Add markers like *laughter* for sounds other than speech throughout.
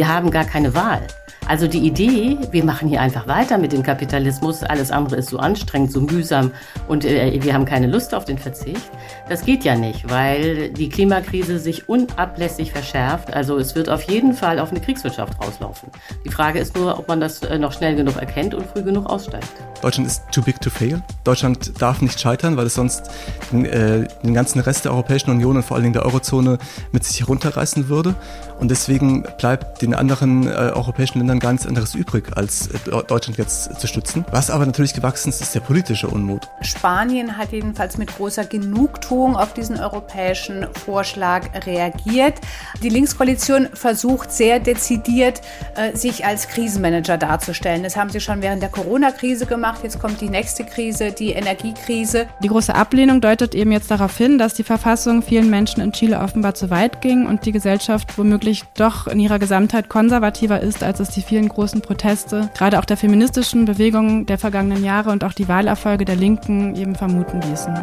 Wir haben gar keine Wahl. Also die Idee, wir machen hier einfach weiter mit dem Kapitalismus, alles andere ist so anstrengend, so mühsam und äh, wir haben keine Lust auf den Verzicht, das geht ja nicht, weil die Klimakrise sich unablässig verschärft. Also es wird auf jeden Fall auf eine Kriegswirtschaft rauslaufen. Die Frage ist nur, ob man das äh, noch schnell genug erkennt und früh genug aussteigt. Deutschland ist too big to fail. Deutschland darf nicht scheitern, weil es sonst den, äh, den ganzen Rest der Europäischen Union und vor allen Dingen der Eurozone mit sich herunterreißen würde. Und deswegen bleibt den anderen äh, europäischen Ländern gar nichts anderes übrig, als äh, Deutschland jetzt zu stützen. Was aber natürlich gewachsen ist, ist der politische Unmut. Spanien hat jedenfalls mit großer Genugtuung auf diesen europäischen Vorschlag reagiert. Die Linkskoalition versucht sehr dezidiert, äh, sich als Krisenmanager darzustellen. Das haben sie schon während der Corona-Krise gemacht. Jetzt kommt die nächste Krise, die Energiekrise. Die große Ablehnung deutet eben jetzt darauf hin, dass die Verfassung vielen Menschen in Chile offenbar zu weit ging und die Gesellschaft womöglich doch in ihrer Gesamtheit konservativer ist, als es die vielen großen Proteste, gerade auch der feministischen Bewegungen der vergangenen Jahre und auch die Wahlerfolge der Linken eben vermuten ließen.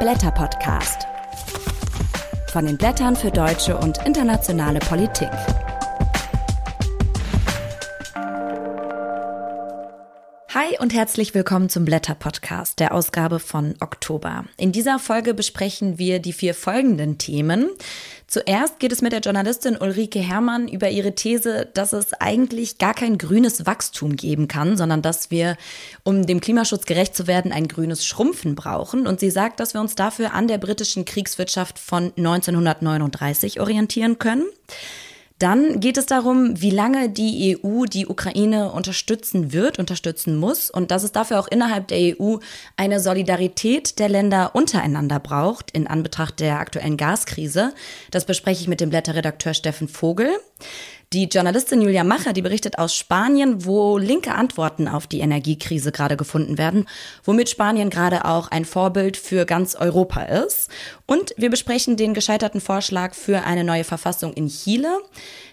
Blätter Podcast. Von den Blättern für deutsche und internationale Politik. Hi und herzlich willkommen zum Blätter Podcast, der Ausgabe von Oktober. In dieser Folge besprechen wir die vier folgenden Themen. Zuerst geht es mit der Journalistin Ulrike Herrmann über ihre These, dass es eigentlich gar kein grünes Wachstum geben kann, sondern dass wir, um dem Klimaschutz gerecht zu werden, ein grünes Schrumpfen brauchen. Und sie sagt, dass wir uns dafür an der britischen Kriegswirtschaft von 1939 orientieren können. Dann geht es darum, wie lange die EU die Ukraine unterstützen wird, unterstützen muss und dass es dafür auch innerhalb der EU eine Solidarität der Länder untereinander braucht in Anbetracht der aktuellen Gaskrise. Das bespreche ich mit dem Blätterredakteur Steffen Vogel. Die Journalistin Julia Macher, die berichtet aus Spanien, wo linke Antworten auf die Energiekrise gerade gefunden werden, womit Spanien gerade auch ein Vorbild für ganz Europa ist. Und wir besprechen den gescheiterten Vorschlag für eine neue Verfassung in Chile.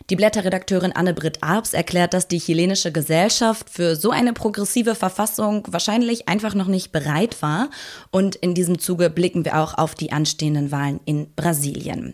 Die Blätterredakteurin Anne-Britt Arps erklärt, dass die chilenische Gesellschaft für so eine progressive Verfassung wahrscheinlich einfach noch nicht bereit war. Und in diesem Zuge blicken wir auch auf die anstehenden Wahlen in Brasilien.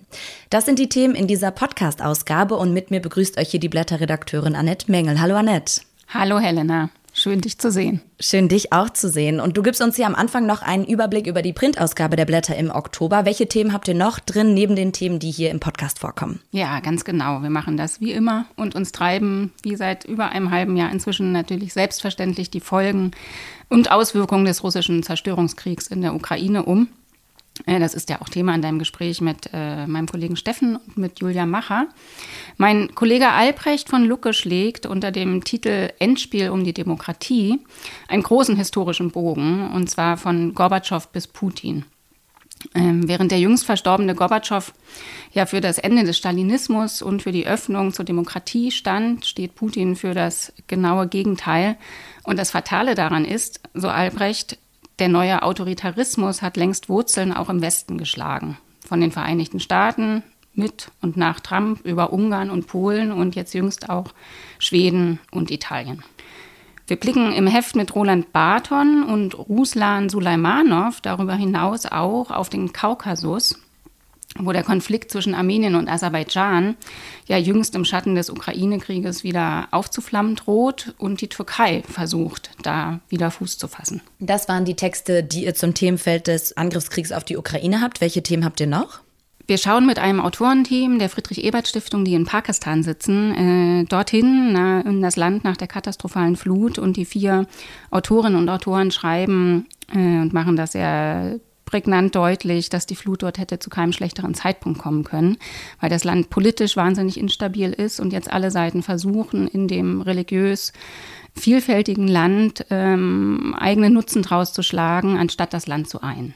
Das sind die Themen in dieser Podcast-Ausgabe und mit mir begrüßt euch hier die Blätterredakteurin Annette Mengel. Hallo Annette. Hallo Helena. Schön, dich zu sehen. Schön, dich auch zu sehen. Und du gibst uns hier am Anfang noch einen Überblick über die Printausgabe der Blätter im Oktober. Welche Themen habt ihr noch drin, neben den Themen, die hier im Podcast vorkommen? Ja, ganz genau. Wir machen das wie immer und uns treiben, wie seit über einem halben Jahr inzwischen natürlich selbstverständlich die Folgen und Auswirkungen des russischen Zerstörungskriegs in der Ukraine um. Äh, das ist ja auch Thema in deinem Gespräch mit äh, meinem Kollegen Steffen und mit Julia Macher. Mein Kollege Albrecht von Lucke schlägt unter dem Titel Endspiel um die Demokratie einen großen historischen Bogen, und zwar von Gorbatschow bis Putin. Ähm, während der jüngst verstorbene Gorbatschow ja für das Ende des Stalinismus und für die Öffnung zur Demokratie stand, steht Putin für das genaue Gegenteil. Und das Fatale daran ist, so Albrecht, der neue Autoritarismus hat längst Wurzeln auch im Westen geschlagen. Von den Vereinigten Staaten mit und nach Trump über Ungarn und Polen und jetzt jüngst auch Schweden und Italien. Wir blicken im Heft mit Roland Barton und Ruslan Sulaimanov darüber hinaus auch auf den Kaukasus wo der Konflikt zwischen Armenien und Aserbaidschan ja jüngst im Schatten des Ukraine-Krieges wieder aufzuflammen droht und die Türkei versucht, da wieder Fuß zu fassen. Das waren die Texte, die ihr zum Themenfeld des Angriffskriegs auf die Ukraine habt. Welche Themen habt ihr noch? Wir schauen mit einem Autorenteam der Friedrich-Ebert-Stiftung, die in Pakistan sitzen, äh, dorthin na, in das Land nach der katastrophalen Flut. Und die vier Autorinnen und Autoren schreiben äh, und machen das sehr prägnant deutlich, dass die Flut dort hätte zu keinem schlechteren Zeitpunkt kommen können, weil das Land politisch wahnsinnig instabil ist und jetzt alle Seiten versuchen, in dem religiös vielfältigen Land ähm, eigene Nutzen draus zu schlagen, anstatt das Land zu ein.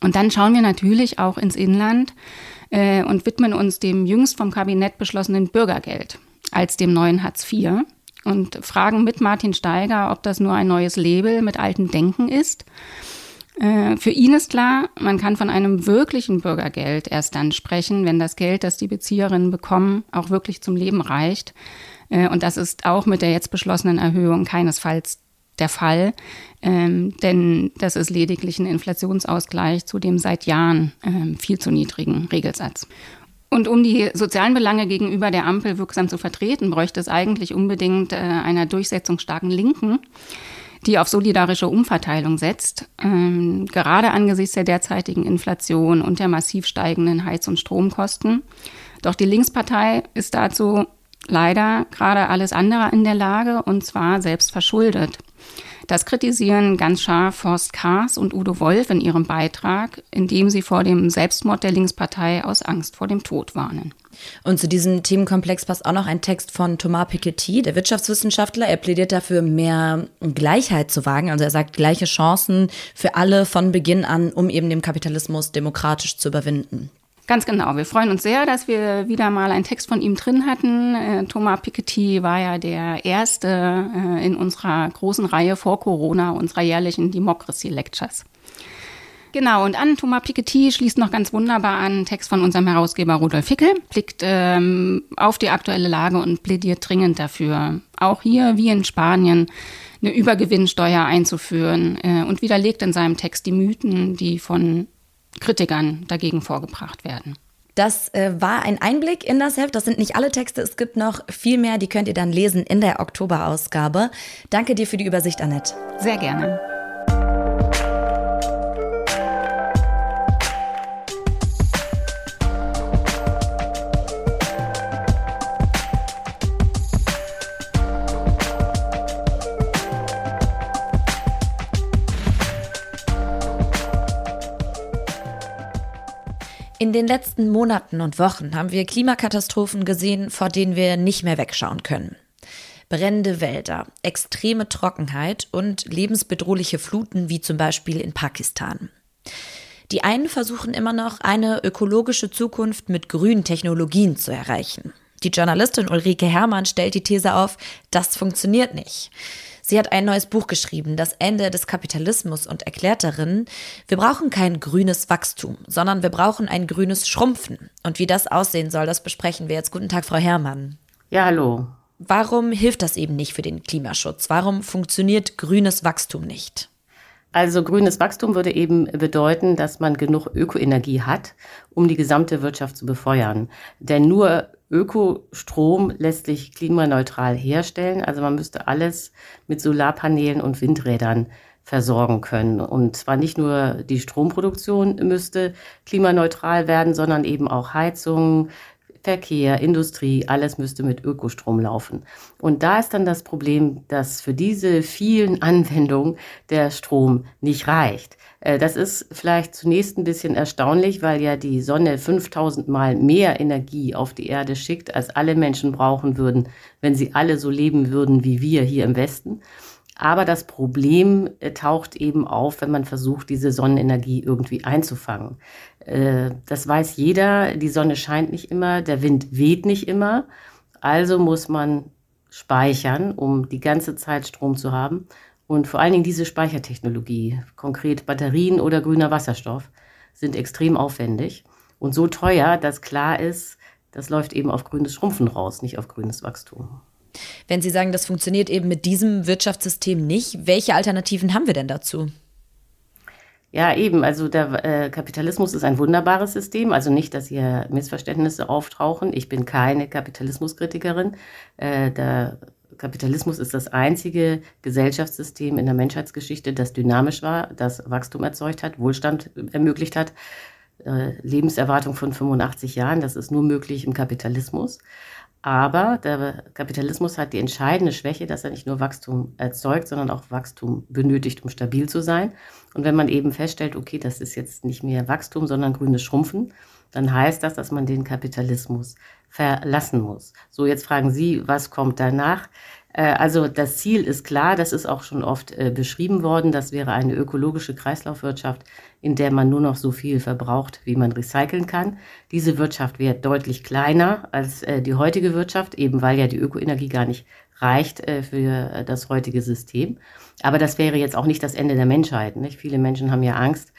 Und dann schauen wir natürlich auch ins Inland äh, und widmen uns dem jüngst vom Kabinett beschlossenen Bürgergeld als dem neuen Hartz IV und fragen mit Martin Steiger, ob das nur ein neues Label mit altem Denken ist für ihn ist klar, man kann von einem wirklichen Bürgergeld erst dann sprechen, wenn das Geld, das die Bezieherinnen bekommen, auch wirklich zum Leben reicht. Äh, und das ist auch mit der jetzt beschlossenen Erhöhung keinesfalls der Fall, ähm, denn das ist lediglich ein Inflationsausgleich zu dem seit Jahren ähm, viel zu niedrigen Regelsatz. Und um die sozialen Belange gegenüber der Ampel wirksam zu vertreten, bräuchte es eigentlich unbedingt äh, einer durchsetzungsstarken Linken, die auf solidarische Umverteilung setzt, ähm, gerade angesichts der derzeitigen Inflation und der massiv steigenden Heiz- und Stromkosten. Doch die Linkspartei ist dazu leider gerade alles andere in der Lage und zwar selbst verschuldet. Das kritisieren ganz scharf Horst Kaas und Udo Wolf in ihrem Beitrag, in dem sie vor dem Selbstmord der Linkspartei aus Angst vor dem Tod warnen. Und zu diesem Themenkomplex passt auch noch ein Text von Thomas Piketty, der Wirtschaftswissenschaftler. Er plädiert dafür, mehr Gleichheit zu wagen. Also er sagt, gleiche Chancen für alle von Beginn an, um eben den Kapitalismus demokratisch zu überwinden. Ganz genau. Wir freuen uns sehr, dass wir wieder mal einen Text von ihm drin hatten. Äh, Thomas Piketty war ja der erste äh, in unserer großen Reihe vor Corona, unserer jährlichen Democracy Lectures. Genau, und an Thomas Piketty schließt noch ganz wunderbar an Text von unserem Herausgeber Rudolf Hickel, blickt ähm, auf die aktuelle Lage und plädiert dringend dafür, auch hier wie in Spanien eine Übergewinnsteuer einzuführen äh, und widerlegt in seinem Text die Mythen, die von Kritikern dagegen vorgebracht werden. Das äh, war ein Einblick in das Heft. Das sind nicht alle Texte. Es gibt noch viel mehr. Die könnt ihr dann lesen in der Oktoberausgabe. Danke dir für die Übersicht, Annette. Sehr gerne. In den letzten Monaten und Wochen haben wir Klimakatastrophen gesehen, vor denen wir nicht mehr wegschauen können. Brennende Wälder, extreme Trockenheit und lebensbedrohliche Fluten wie zum Beispiel in Pakistan. Die einen versuchen immer noch, eine ökologische Zukunft mit grünen Technologien zu erreichen. Die Journalistin Ulrike Herrmann stellt die These auf, das funktioniert nicht. Sie hat ein neues Buch geschrieben, Das Ende des Kapitalismus, und erklärt darin, wir brauchen kein grünes Wachstum, sondern wir brauchen ein grünes Schrumpfen. Und wie das aussehen soll, das besprechen wir jetzt. Guten Tag, Frau Herrmann. Ja, hallo. Warum hilft das eben nicht für den Klimaschutz? Warum funktioniert grünes Wachstum nicht? Also grünes Wachstum würde eben bedeuten, dass man genug Ökoenergie hat, um die gesamte Wirtschaft zu befeuern. Denn nur Ökostrom lässt sich klimaneutral herstellen. Also man müsste alles mit Solarpanelen und Windrädern versorgen können. Und zwar nicht nur die Stromproduktion müsste klimaneutral werden, sondern eben auch Heizung, Verkehr, Industrie, alles müsste mit Ökostrom laufen. Und da ist dann das Problem, dass für diese vielen Anwendungen der Strom nicht reicht. Äh, das ist vielleicht zunächst ein bisschen erstaunlich, weil ja die Sonne 5000 Mal mehr Energie auf die Erde schickt, als alle Menschen brauchen würden, wenn sie alle so leben würden wie wir hier im Westen. Aber das Problem äh, taucht eben auf, wenn man versucht, diese Sonnenenergie irgendwie einzufangen. Äh, das weiß jeder, die Sonne scheint nicht immer, der Wind weht nicht immer. Also muss man speichern, um die ganze Zeit Strom zu haben. Und vor allen Dingen diese Speichertechnologie, konkret Batterien oder grüner Wasserstoff, sind extrem aufwendig und so teuer, dass klar ist, das läuft eben auf grünes Schrumpfen raus, nicht auf grünes Wachstum. Wenn Sie sagen, das funktioniert eben mit diesem Wirtschaftssystem nicht, welche Alternativen haben wir denn dazu? Ja, eben. Also der äh, Kapitalismus ist ein wunderbares System. Also nicht, dass hier Missverständnisse auftauchen. Ich bin keine Kapitalismuskritikerin. Äh, der Kapitalismus ist das einzige Gesellschaftssystem in der Menschheitsgeschichte, das dynamisch war, das Wachstum erzeugt hat, Wohlstand ermöglicht hat. Äh, Lebenserwartung von 85 Jahren, das ist nur möglich im Kapitalismus. Aber der Kapitalismus hat die entscheidende Schwäche, dass er nicht nur Wachstum erzeugt, sondern auch Wachstum benötigt, um stabil zu sein. Und wenn man eben feststellt, okay, das ist jetzt nicht mehr Wachstum, sondern grünes Schrumpfen, dann heißt das, dass man den Kapitalismus verlassen muss. So, jetzt fragen Sie, was kommt danach? Äh, also das Ziel ist klar, das ist auch schon oft äh, beschrieben worden. Das wäre eine ökologische Kreislaufwirtschaft, in der man nur noch so viel verbraucht, wie man recyceln kann. Diese Wirtschaft wäre deutlich kleiner als äh, die heutige Wirtschaft, eben weil ja die Ökoenergie gar nicht reicht für das heutige System. Aber das wäre jetzt auch nicht das Ende der Menschheit. Nicht? Viele Menschen haben ja Angst,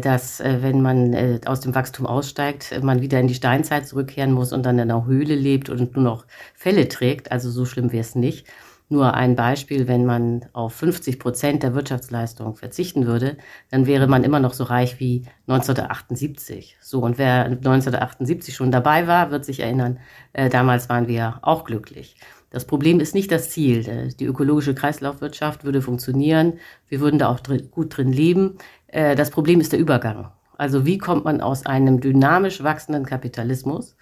dass äh, wenn man äh, aus dem Wachstum aussteigt, man wieder in die Steinzeit zurückkehren muss und dann in einer Höhle lebt und nur noch Felle trägt. Also so schlimm wäre es nicht. Nur ein Beispiel, wenn man auf 50 Prozent der Wirtschaftsleistung verzichten würde, dann wäre man immer noch so reich wie 1978. So, und wer 1978 schon dabei war, wird sich erinnern, äh, damals waren wir auch glücklich. Das Problem ist nicht das Ziel. Äh, die ökologische Kreislaufwirtschaft würde funktionieren. Wir würden da auch drin, gut drin leben. Äh, das Problem ist der Übergang. Also wie kommt man aus einem dynamisch wachsenden Kapitalismus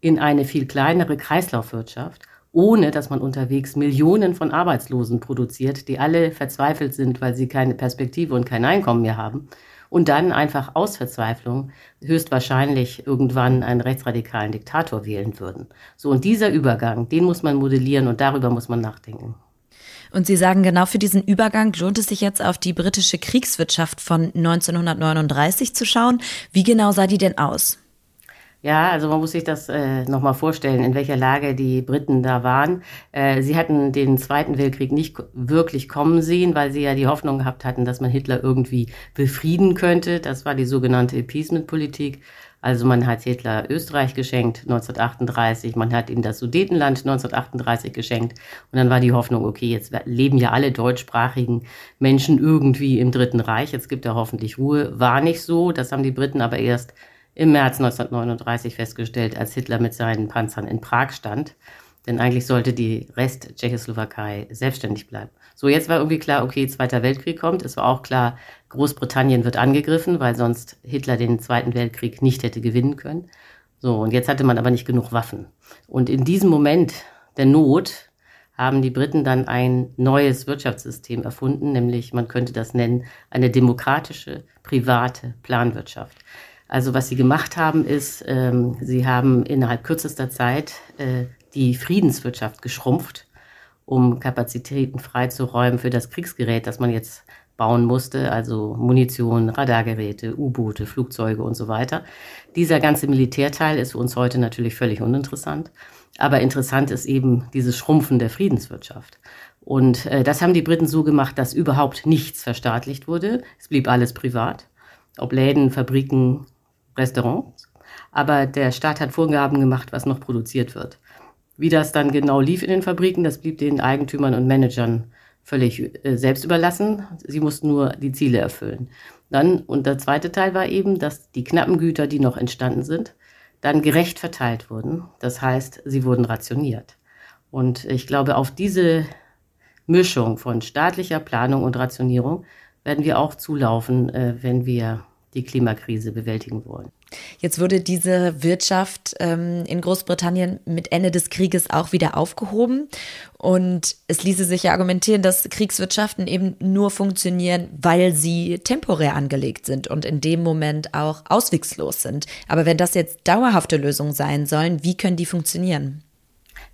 in eine viel kleinere Kreislaufwirtschaft ohne dass man unterwegs Millionen von Arbeitslosen produziert, die alle verzweifelt sind, weil sie keine Perspektive und kein Einkommen mehr haben. Und dann einfach aus Verzweiflung höchstwahrscheinlich irgendwann einen rechtsradikalen Diktator wählen würden. So, und dieser Übergang, den muss man modellieren und darüber muss man nachdenken. Und Sie sagen, genau für diesen Übergang lohnt es sich jetzt auf die britische Kriegswirtschaft von 1939 zu schauen. Wie genau sah die denn aus? Ja, also man muss sich das äh, nochmal vorstellen, in welcher Lage die Briten da waren. Äh, sie hatten den Zweiten Weltkrieg nicht wirklich kommen sehen, weil sie ja die Hoffnung gehabt hatten, dass man Hitler irgendwie befrieden könnte. Das war die sogenannte Appeasement-Politik. Also man hat Hitler Österreich geschenkt 1938, man hat ihm das Sudetenland 1938 geschenkt und dann war die Hoffnung, okay, jetzt leben ja alle deutschsprachigen Menschen irgendwie im Dritten Reich, jetzt gibt er hoffentlich Ruhe. War nicht so, das haben die Briten aber erst im März 1939 festgestellt, als Hitler mit seinen Panzern in Prag stand. Denn eigentlich sollte die Rest Tschechoslowakei selbstständig bleiben. So, jetzt war irgendwie klar, okay, Zweiter Weltkrieg kommt. Es war auch klar, Großbritannien wird angegriffen, weil sonst Hitler den Zweiten Weltkrieg nicht hätte gewinnen können. So, und jetzt hatte man aber nicht genug Waffen. Und in diesem Moment der Not haben die Briten dann ein neues Wirtschaftssystem erfunden, nämlich man könnte das nennen eine demokratische, private Planwirtschaft. Also was sie gemacht haben, ist, ähm, sie haben innerhalb kürzester Zeit äh, die Friedenswirtschaft geschrumpft, um Kapazitäten freizuräumen für das Kriegsgerät, das man jetzt bauen musste, also Munition, Radargeräte, U-Boote, Flugzeuge und so weiter. Dieser ganze Militärteil ist für uns heute natürlich völlig uninteressant. Aber interessant ist eben dieses Schrumpfen der Friedenswirtschaft. Und äh, das haben die Briten so gemacht, dass überhaupt nichts verstaatlicht wurde. Es blieb alles privat. Ob Läden, Fabriken, Restaurants. Aber der Staat hat Vorgaben gemacht, was noch produziert wird. Wie das dann genau lief in den Fabriken, das blieb den Eigentümern und Managern völlig äh, selbst überlassen. Sie mussten nur die Ziele erfüllen. Dann, und der zweite Teil war eben, dass die knappen Güter, die noch entstanden sind, dann gerecht verteilt wurden. Das heißt, sie wurden rationiert. Und ich glaube, auf diese Mischung von staatlicher Planung und Rationierung werden wir auch zulaufen, äh, wenn wir die Klimakrise bewältigen wollen. Jetzt wurde diese Wirtschaft ähm, in Großbritannien mit Ende des Krieges auch wieder aufgehoben. Und es ließe sich ja argumentieren, dass Kriegswirtschaften eben nur funktionieren, weil sie temporär angelegt sind und in dem Moment auch auswegslos sind. Aber wenn das jetzt dauerhafte Lösungen sein sollen, wie können die funktionieren?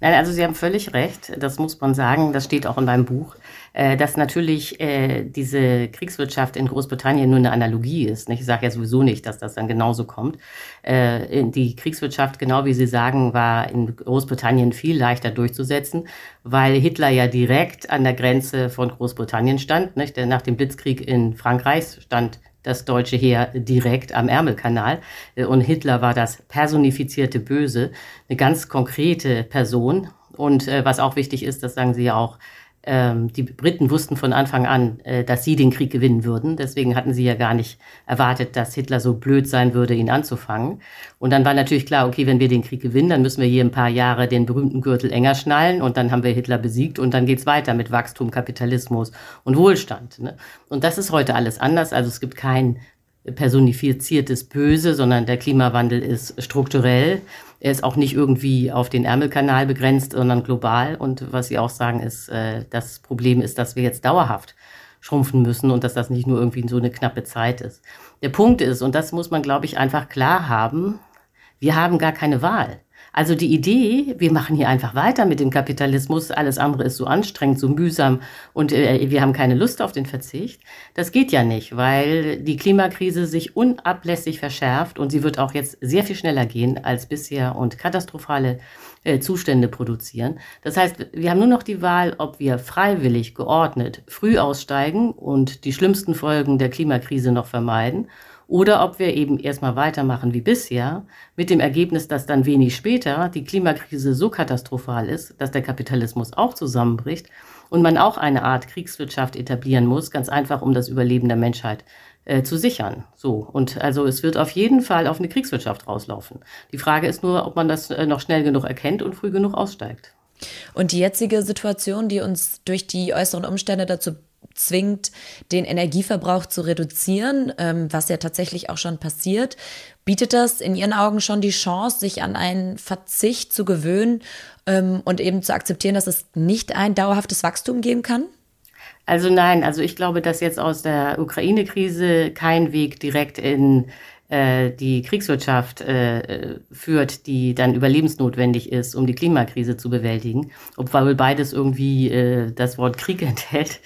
Nein, also Sie haben völlig recht. Das muss man sagen. Das steht auch in meinem Buch, äh, dass natürlich äh, diese Kriegswirtschaft in Großbritannien nur eine Analogie ist. Ich sage ja sowieso nicht, dass das dann genauso kommt. Äh, die Kriegswirtschaft, genau wie Sie sagen, war in Großbritannien viel leichter durchzusetzen, weil Hitler ja direkt an der Grenze von Großbritannien stand. Nach dem Blitzkrieg in Frankreich stand das deutsche Heer direkt am Ärmelkanal. Und Hitler war das personifizierte Böse, eine ganz konkrete Person. Und äh, was auch wichtig ist, das sagen Sie ja auch, ähm, die Briten wussten von Anfang an, äh, dass sie den Krieg gewinnen würden. Deswegen hatten sie ja gar nicht erwartet, dass Hitler so blöd sein würde, ihn anzufangen. Und dann war natürlich klar, okay, wenn wir den Krieg gewinnen, dann müssen wir hier ein paar Jahre den berühmten Gürtel enger schnallen und dann haben wir Hitler besiegt und dann geht's weiter mit Wachstum, Kapitalismus und Wohlstand. Ne? Und das ist heute alles anders. Also es gibt kein personifiziertes Böse, sondern der Klimawandel ist strukturell. Er ist auch nicht irgendwie auf den Ärmelkanal begrenzt, sondern global. Und was Sie auch sagen, ist, äh, das Problem ist, dass wir jetzt dauerhaft schrumpfen müssen und dass das nicht nur irgendwie so eine knappe Zeit ist. Der Punkt ist, und das muss man, glaube ich, einfach klar haben, wir haben gar keine Wahl. Also die Idee, wir machen hier einfach weiter mit dem Kapitalismus, alles andere ist so anstrengend, so mühsam und äh, wir haben keine Lust auf den Verzicht, das geht ja nicht, weil die Klimakrise sich unablässig verschärft und sie wird auch jetzt sehr viel schneller gehen als bisher und katastrophale äh, Zustände produzieren. Das heißt, wir haben nur noch die Wahl, ob wir freiwillig, geordnet, früh aussteigen und die schlimmsten Folgen der Klimakrise noch vermeiden oder ob wir eben erstmal weitermachen wie bisher, mit dem Ergebnis, dass dann wenig später die Klimakrise so katastrophal ist, dass der Kapitalismus auch zusammenbricht und man auch eine Art Kriegswirtschaft etablieren muss, ganz einfach, um das Überleben der Menschheit äh, zu sichern. So. Und also es wird auf jeden Fall auf eine Kriegswirtschaft rauslaufen. Die Frage ist nur, ob man das äh, noch schnell genug erkennt und früh genug aussteigt. Und die jetzige Situation, die uns durch die äußeren Umstände dazu zwingt, den Energieverbrauch zu reduzieren, ähm, was ja tatsächlich auch schon passiert, bietet das in Ihren Augen schon die Chance, sich an einen Verzicht zu gewöhnen ähm, und eben zu akzeptieren, dass es nicht ein dauerhaftes Wachstum geben kann? Also nein, also ich glaube, dass jetzt aus der Ukraine-Krise kein Weg direkt in die Kriegswirtschaft äh, führt, die dann überlebensnotwendig ist, um die Klimakrise zu bewältigen, obwohl beides irgendwie äh, das Wort Krieg *laughs* enthält,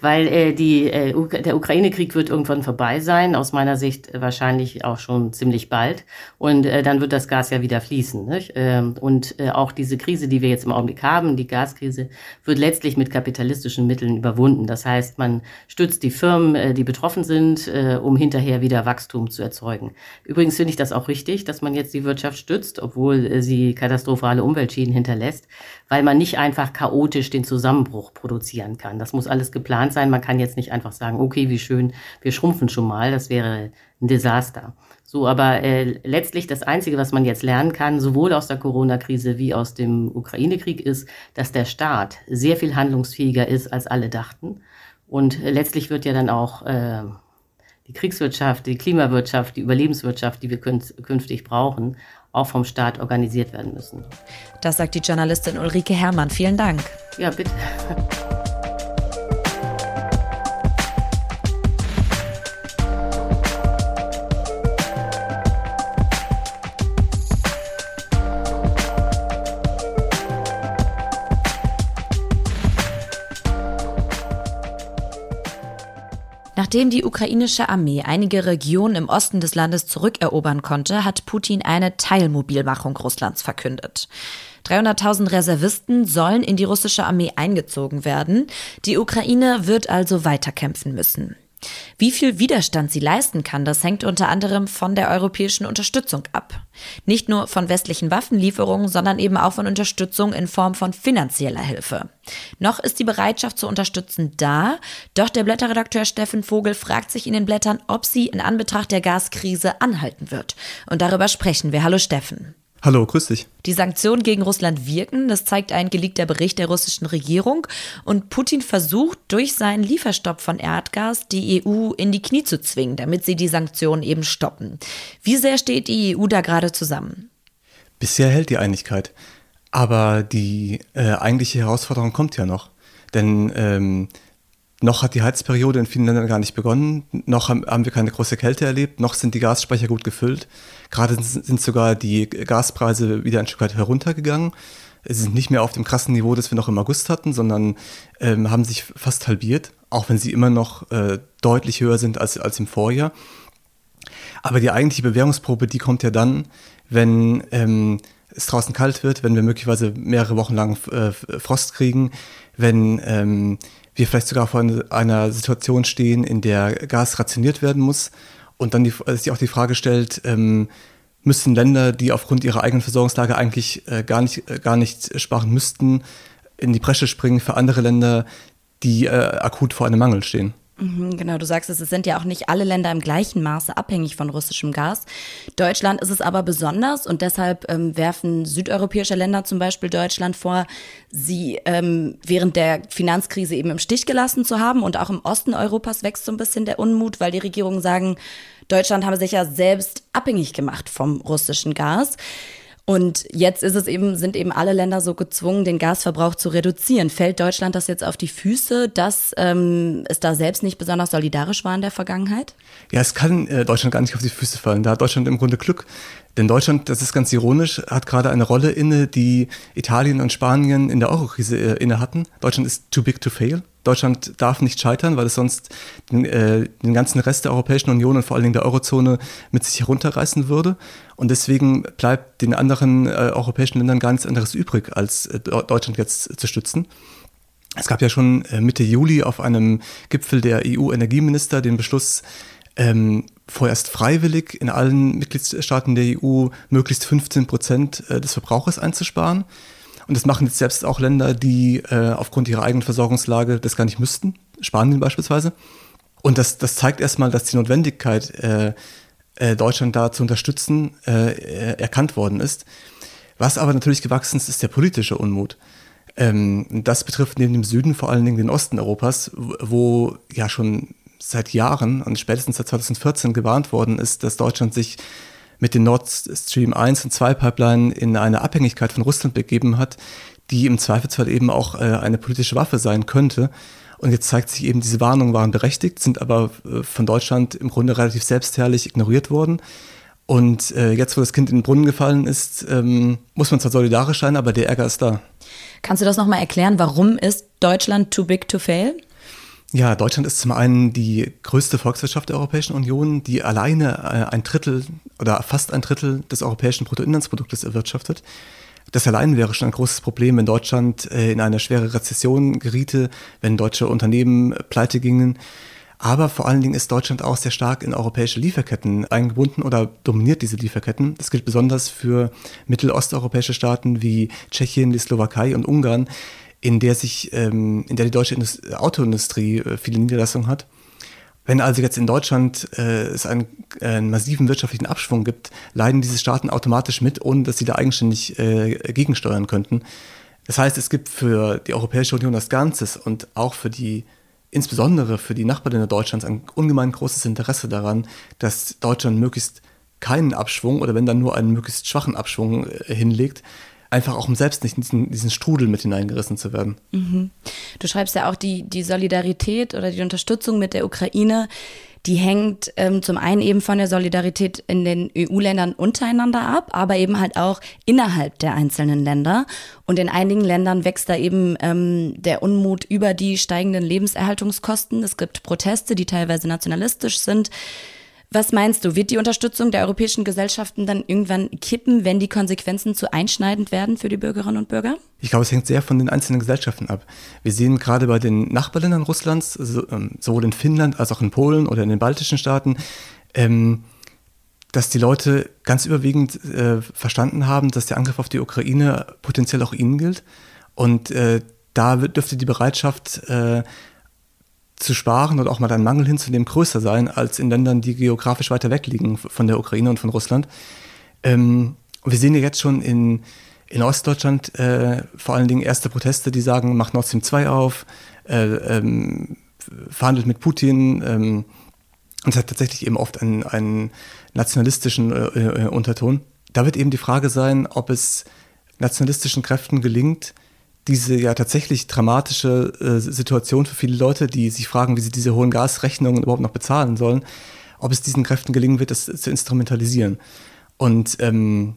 weil äh, die, äh, der Ukraine-Krieg wird irgendwann vorbei sein, aus meiner Sicht wahrscheinlich auch schon ziemlich bald und äh, dann wird das Gas ja wieder fließen. Nicht? Ähm, und äh, auch diese Krise, die wir jetzt im Augenblick haben, die Gaskrise, wird letztlich mit kapitalistischen Mitteln überwunden. Das heißt, man stützt die Firmen, äh, die betroffen sind, äh, um hinterher wieder Wachstum zu erzeugen. Übrigens finde ich das auch richtig, dass man jetzt die Wirtschaft stützt, obwohl äh, sie katastrophale Umweltschäden hinterlässt, weil man nicht einfach chaotisch den Zusammenbruch produzieren kann. Das muss alles geplant sein. Man kann jetzt nicht einfach sagen, okay, wie schön, wir schrumpfen schon mal. Das wäre ein Desaster. So, aber äh, letztlich das Einzige, was man jetzt lernen kann, sowohl aus der Corona-Krise wie aus dem Ukraine-Krieg, ist, dass der Staat sehr viel handlungsfähiger ist, als alle dachten. Und letztlich wird ja dann auch äh, die Kriegswirtschaft, die Klimawirtschaft, die Überlebenswirtschaft, die wir künftig brauchen, auch vom Staat organisiert werden müssen. Das sagt die Journalistin Ulrike Herrmann. Vielen Dank. Ja, bitte. Nachdem die ukrainische Armee einige Regionen im Osten des Landes zurückerobern konnte, hat Putin eine Teilmobilmachung Russlands verkündet. 300.000 Reservisten sollen in die russische Armee eingezogen werden. Die Ukraine wird also weiterkämpfen müssen. Wie viel Widerstand sie leisten kann, das hängt unter anderem von der europäischen Unterstützung ab. Nicht nur von westlichen Waffenlieferungen, sondern eben auch von Unterstützung in Form von finanzieller Hilfe. Noch ist die Bereitschaft zu unterstützen da, doch der Blätterredakteur Steffen Vogel fragt sich in den Blättern, ob sie in Anbetracht der Gaskrise anhalten wird. Und darüber sprechen wir. Hallo Steffen. Hallo, grüß dich. Die Sanktionen gegen Russland wirken, das zeigt ein geleakter Bericht der russischen Regierung. Und Putin versucht durch seinen Lieferstopp von Erdgas die EU in die Knie zu zwingen, damit sie die Sanktionen eben stoppen. Wie sehr steht die EU da gerade zusammen? Bisher hält die Einigkeit. Aber die äh, eigentliche Herausforderung kommt ja noch. Denn ähm, noch hat die Heizperiode in vielen Ländern gar nicht begonnen, noch haben, wir keine große Kälte erlebt, noch sind die Gasspeicher gut gefüllt. Gerade sind sogar die Gaspreise wieder ein Stück weit heruntergegangen. Sie sind nicht mehr auf dem krassen Niveau, das wir noch im August hatten, sondern ähm, haben sich fast halbiert, auch wenn sie immer noch äh, deutlich höher sind als, als im Vorjahr. Aber die eigentliche Bewährungsprobe, die kommt ja dann, wenn ähm, es draußen kalt wird, wenn wir möglicherweise mehrere Wochen lang äh, Frost kriegen, wenn ähm, wir vielleicht sogar vor einer Situation stehen, in der Gas rationiert werden muss und dann die, sich auch die Frage stellt, ähm, müssen Länder, die aufgrund ihrer eigenen Versorgungslage eigentlich äh, gar, nicht, äh, gar nicht sparen müssten, in die Bresche springen für andere Länder, die äh, akut vor einem Mangel stehen. Mhm, genau, du sagst es, es sind ja auch nicht alle Länder im gleichen Maße abhängig von russischem Gas. Deutschland ist es aber besonders und deshalb ähm, werfen südeuropäische Länder zum Beispiel Deutschland vor, sie ähm, während der Finanzkrise eben im Stich gelassen zu haben. Und auch im Osten Europas wächst so ein bisschen der Unmut, weil die Regierungen sagen, Deutschland habe sich ja selbst abhängig gemacht vom russischen Gas. Und jetzt ist es eben, sind eben alle Länder so gezwungen, den Gasverbrauch zu reduzieren. Fällt Deutschland das jetzt auf die Füße, dass ähm, es da selbst nicht besonders solidarisch war in der Vergangenheit? Ja, es kann äh, Deutschland gar nicht auf die Füße fallen. Da hat Deutschland im Grunde Glück. Denn Deutschland, das ist ganz ironisch, hat gerade eine Rolle inne, die Italien und Spanien in der Eurokrise äh, inne hatten. Deutschland ist too big to fail. Deutschland darf nicht scheitern, weil es sonst den, äh, den ganzen Rest der Europäischen Union und vor allen Dingen der Eurozone mit sich herunterreißen würde. Und deswegen bleibt den anderen äh, europäischen Ländern gar nichts anderes übrig, als äh, Deutschland jetzt zu stützen. Es gab ja schon äh, Mitte Juli auf einem Gipfel der EU-Energieminister den Beschluss, ähm, vorerst freiwillig in allen Mitgliedstaaten der EU möglichst 15 Prozent äh, des Verbrauchers einzusparen. Und das machen jetzt selbst auch Länder, die äh, aufgrund ihrer eigenen Versorgungslage das gar nicht müssten, Spanien beispielsweise. Und das, das zeigt erstmal, dass die Notwendigkeit, äh, äh, Deutschland da zu unterstützen, äh, erkannt worden ist. Was aber natürlich gewachsen ist, ist der politische Unmut. Ähm, das betrifft neben dem Süden vor allen Dingen den Osten Europas, wo ja schon seit Jahren und spätestens seit 2014 gewarnt worden ist, dass Deutschland sich mit den Nord Stream 1 und 2 Pipeline in eine Abhängigkeit von Russland begeben hat, die im Zweifelsfall eben auch äh, eine politische Waffe sein könnte. Und jetzt zeigt sich eben, diese Warnungen waren berechtigt, sind aber äh, von Deutschland im Grunde relativ selbstherrlich ignoriert worden. Und äh, jetzt, wo das Kind in den Brunnen gefallen ist, ähm, muss man zwar solidarisch sein, aber der Ärger ist da. Kannst du das nochmal erklären? Warum ist Deutschland too big to fail? Ja, Deutschland ist zum einen die größte Volkswirtschaft der Europäischen Union, die alleine äh, ein Drittel oder fast ein Drittel des europäischen Bruttoinlandsproduktes erwirtschaftet. Das allein wäre schon ein großes Problem, wenn Deutschland äh, in eine schwere Rezession geriete, wenn deutsche Unternehmen pleite gingen. Aber vor allen Dingen ist Deutschland auch sehr stark in europäische Lieferketten eingebunden oder dominiert diese Lieferketten. Das gilt besonders für mittelosteuropäische Staaten wie Tschechien, die Slowakei und Ungarn, in der sich, ähm, in der die deutsche Indust Autoindustrie äh, viele Niederlassungen hat. Wenn also jetzt in Deutschland äh, es einen, äh, einen, massiven wirtschaftlichen Abschwung gibt, leiden diese Staaten automatisch mit, ohne dass sie da eigenständig äh, gegensteuern könnten. Das heißt, es gibt für die Europäische Union als Ganzes und auch für die, insbesondere für die Nachbarländer Deutschlands, ein ungemein großes Interesse daran, dass Deutschland möglichst keinen Abschwung oder wenn dann nur einen möglichst schwachen Abschwung äh, hinlegt, einfach auch um selbst nicht in diesen, diesen Strudel mit hineingerissen zu werden. Mhm. Du schreibst ja auch die, die Solidarität oder die Unterstützung mit der Ukraine. Die hängt ähm, zum einen eben von der Solidarität in den EU-Ländern untereinander ab, aber eben halt auch innerhalb der einzelnen Länder. Und in einigen Ländern wächst da eben ähm, der Unmut über die steigenden Lebenserhaltungskosten. Es gibt Proteste, die teilweise nationalistisch sind. Was meinst du, wird die Unterstützung der europäischen Gesellschaften dann irgendwann kippen, wenn die Konsequenzen zu einschneidend werden für die Bürgerinnen und Bürger? Ich glaube, es hängt sehr von den einzelnen Gesellschaften ab. Wir sehen gerade bei den Nachbarländern Russlands, ähm, sowohl in Finnland als auch in Polen oder in den baltischen Staaten, ähm, dass die Leute ganz überwiegend äh, verstanden haben, dass der Angriff auf die Ukraine potenziell auch ihnen gilt. Und äh, da dürfte die Bereitschaft äh, zu sparen und auch mal einen Mangel hinzunehmen größer sein als in Ländern, die geografisch weiter weg liegen von der Ukraine und von Russland. Ähm, wir sehen ja jetzt schon in, in Ostdeutschland äh, vor allen Dingen erste Proteste, die sagen, macht Nord Stream 2 auf, äh, ähm, verhandelt mit Putin. Ähm, und es hat tatsächlich eben oft einen, einen nationalistischen äh, äh Unterton. Da wird eben die Frage sein, ob es nationalistischen Kräften gelingt, diese ja tatsächlich dramatische äh, Situation für viele Leute, die sich fragen, wie sie diese hohen Gasrechnungen überhaupt noch bezahlen sollen, ob es diesen Kräften gelingen wird, das zu instrumentalisieren. Und ähm,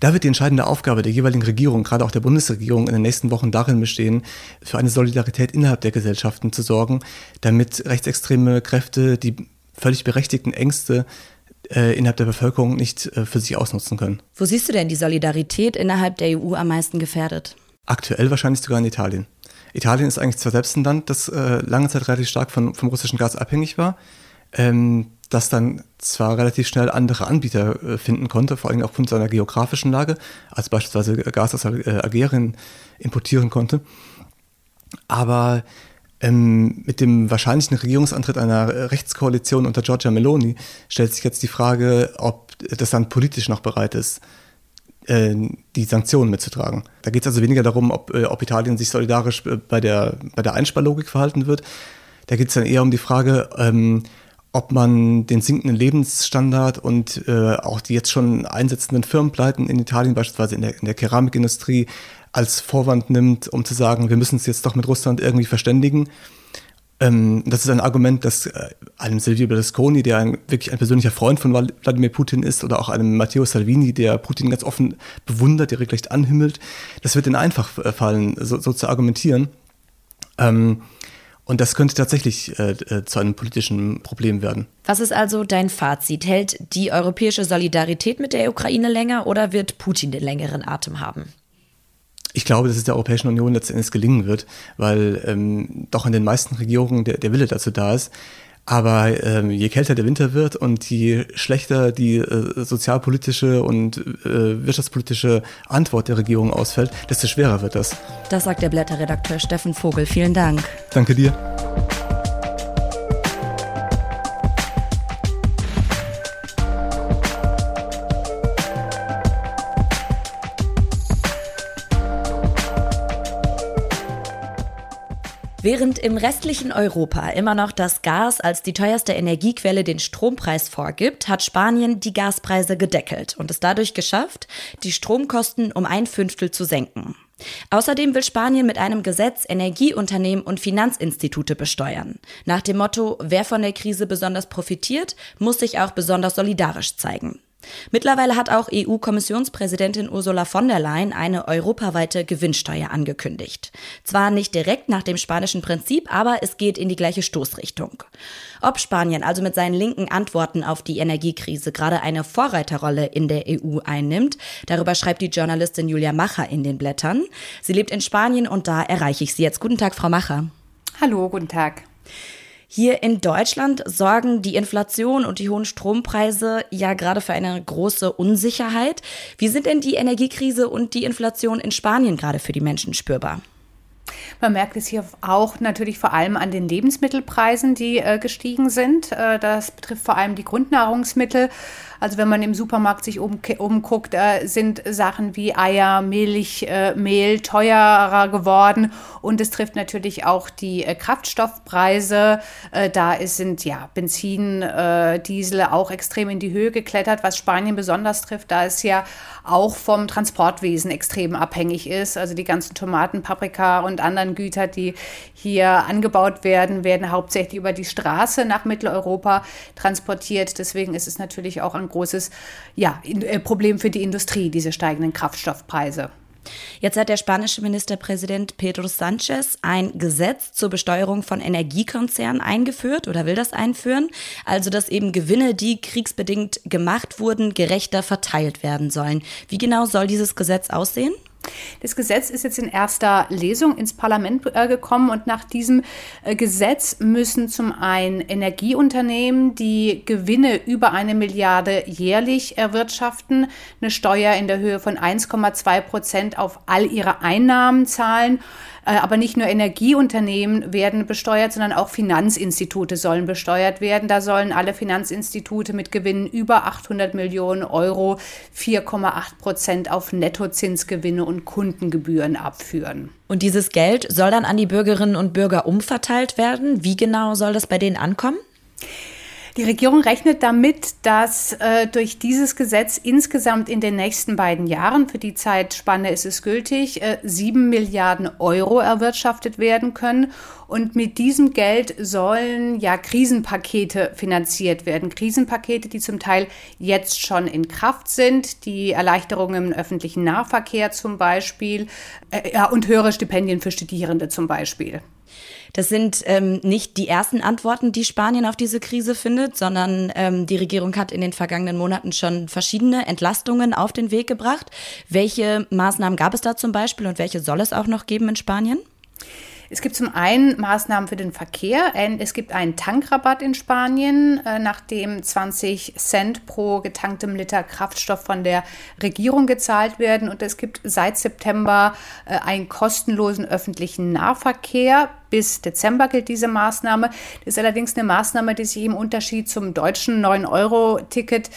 da wird die entscheidende Aufgabe der jeweiligen Regierung, gerade auch der Bundesregierung, in den nächsten Wochen darin bestehen, für eine Solidarität innerhalb der Gesellschaften zu sorgen, damit rechtsextreme Kräfte die völlig berechtigten Ängste äh, innerhalb der Bevölkerung nicht äh, für sich ausnutzen können. Wo siehst du denn die Solidarität innerhalb der EU am meisten gefährdet? Aktuell wahrscheinlich sogar in Italien. Italien ist eigentlich zwar selbst ein Land, das äh, lange Zeit relativ stark von, vom russischen Gas abhängig war, ähm, das dann zwar relativ schnell andere Anbieter äh, finden konnte, vor allem aufgrund seiner geografischen Lage, als beispielsweise Gas aus äh, Algerien importieren konnte, aber ähm, mit dem wahrscheinlichen Regierungsantritt einer Rechtskoalition unter Giorgia Meloni stellt sich jetzt die Frage, ob das Land politisch noch bereit ist, äh, die Sanktionen mitzutragen. Da geht es also weniger darum, ob, äh, ob Italien sich solidarisch äh, bei der, bei der Einsparlogik verhalten wird. Da geht es dann eher um die Frage, ähm, ob man den sinkenden Lebensstandard und äh, auch die jetzt schon einsetzenden Firmenpleiten in Italien, beispielsweise in der, in der Keramikindustrie, als Vorwand nimmt, um zu sagen, wir müssen uns jetzt doch mit Russland irgendwie verständigen. Ähm, das ist ein Argument, das äh, einem Silvio Berlusconi, der ein, wirklich ein persönlicher Freund von Wladimir Putin ist, oder auch einem Matteo Salvini, der Putin ganz offen bewundert, der regelrecht anhimmelt, das wird ihnen einfach fallen, so, so zu argumentieren. Ähm, und das könnte tatsächlich äh, äh, zu einem politischen Problem werden. Was ist also dein Fazit? Hält die europäische Solidarität mit der Ukraine länger oder wird Putin den längeren Atem haben? Ich glaube, dass es der Europäischen Union letztendlich gelingen wird, weil ähm, doch in den meisten Regierungen der, der Wille dazu da ist. Aber ähm, je kälter der Winter wird und je schlechter die äh, sozialpolitische und äh, wirtschaftspolitische Antwort der Regierung ausfällt, desto schwerer wird das. Das sagt der Blätterredakteur Steffen Vogel. Vielen Dank. Danke dir. Während im restlichen Europa immer noch das Gas als die teuerste Energiequelle den Strompreis vorgibt, hat Spanien die Gaspreise gedeckelt und es dadurch geschafft, die Stromkosten um ein Fünftel zu senken. Außerdem will Spanien mit einem Gesetz Energieunternehmen und Finanzinstitute besteuern. Nach dem Motto, wer von der Krise besonders profitiert, muss sich auch besonders solidarisch zeigen. Mittlerweile hat auch EU-Kommissionspräsidentin Ursula von der Leyen eine europaweite Gewinnsteuer angekündigt. Zwar nicht direkt nach dem spanischen Prinzip, aber es geht in die gleiche Stoßrichtung. Ob Spanien also mit seinen linken Antworten auf die Energiekrise gerade eine Vorreiterrolle in der EU einnimmt, darüber schreibt die Journalistin Julia Macher in den Blättern. Sie lebt in Spanien und da erreiche ich sie jetzt. Guten Tag, Frau Macher. Hallo, guten Tag. Hier in Deutschland sorgen die Inflation und die hohen Strompreise ja gerade für eine große Unsicherheit. Wie sind denn die Energiekrise und die Inflation in Spanien gerade für die Menschen spürbar? Man merkt es hier auch natürlich vor allem an den Lebensmittelpreisen, die äh, gestiegen sind. Äh, das betrifft vor allem die Grundnahrungsmittel. Also wenn man im Supermarkt sich um, umguckt, äh, sind Sachen wie Eier, Milch, äh, Mehl teurer geworden. Und es trifft natürlich auch die äh, Kraftstoffpreise. Äh, da ist, sind ja Benzin, äh, Diesel auch extrem in die Höhe geklettert. Was Spanien besonders trifft, da es ja auch vom Transportwesen extrem abhängig ist. Also die ganzen Tomaten, Paprika und anderen Güter, die hier angebaut werden, werden hauptsächlich über die Straße nach Mitteleuropa transportiert. Deswegen ist es natürlich auch ein großes ja, äh, Problem für die Industrie, diese steigenden Kraftstoffpreise. Jetzt hat der spanische Ministerpräsident Pedro Sanchez ein Gesetz zur Besteuerung von Energiekonzernen eingeführt oder will das einführen. Also, dass eben Gewinne, die kriegsbedingt gemacht wurden, gerechter verteilt werden sollen. Wie genau soll dieses Gesetz aussehen? Das Gesetz ist jetzt in erster Lesung ins Parlament äh, gekommen und nach diesem äh, Gesetz müssen zum einen Energieunternehmen, die Gewinne über eine Milliarde jährlich erwirtschaften, eine Steuer in der Höhe von 1,2 Prozent auf all ihre Einnahmen zahlen. Äh, aber nicht nur Energieunternehmen werden besteuert, sondern auch Finanzinstitute sollen besteuert werden. Da sollen alle Finanzinstitute mit Gewinnen über 800 Millionen Euro 4,8 Prozent auf Nettozinsgewinne und Kundengebühren abführen. Und dieses Geld soll dann an die Bürgerinnen und Bürger umverteilt werden. Wie genau soll das bei denen ankommen? Die Regierung rechnet damit, dass äh, durch dieses Gesetz insgesamt in den nächsten beiden Jahren, für die Zeitspanne ist es gültig, äh, sieben äh, Milliarden Euro erwirtschaftet werden können. Und mit diesem Geld sollen ja Krisenpakete finanziert werden. Krisenpakete, die zum Teil jetzt schon in Kraft sind, die Erleichterungen im öffentlichen Nahverkehr zum Beispiel äh, ja, und höhere Stipendien für Studierende zum Beispiel. Das sind ähm, nicht die ersten Antworten, die Spanien auf diese Krise findet, sondern ähm, die Regierung hat in den vergangenen Monaten schon verschiedene Entlastungen auf den Weg gebracht. Welche Maßnahmen gab es da zum Beispiel und welche soll es auch noch geben in Spanien? Es gibt zum einen Maßnahmen für den Verkehr. Es gibt einen Tankrabatt in Spanien, äh, nachdem 20 Cent pro getanktem Liter Kraftstoff von der Regierung gezahlt werden. Und es gibt seit September äh, einen kostenlosen öffentlichen Nahverkehr bis Dezember gilt diese Maßnahme. Das ist allerdings eine Maßnahme, die sich im Unterschied zum deutschen 9-Euro-Ticket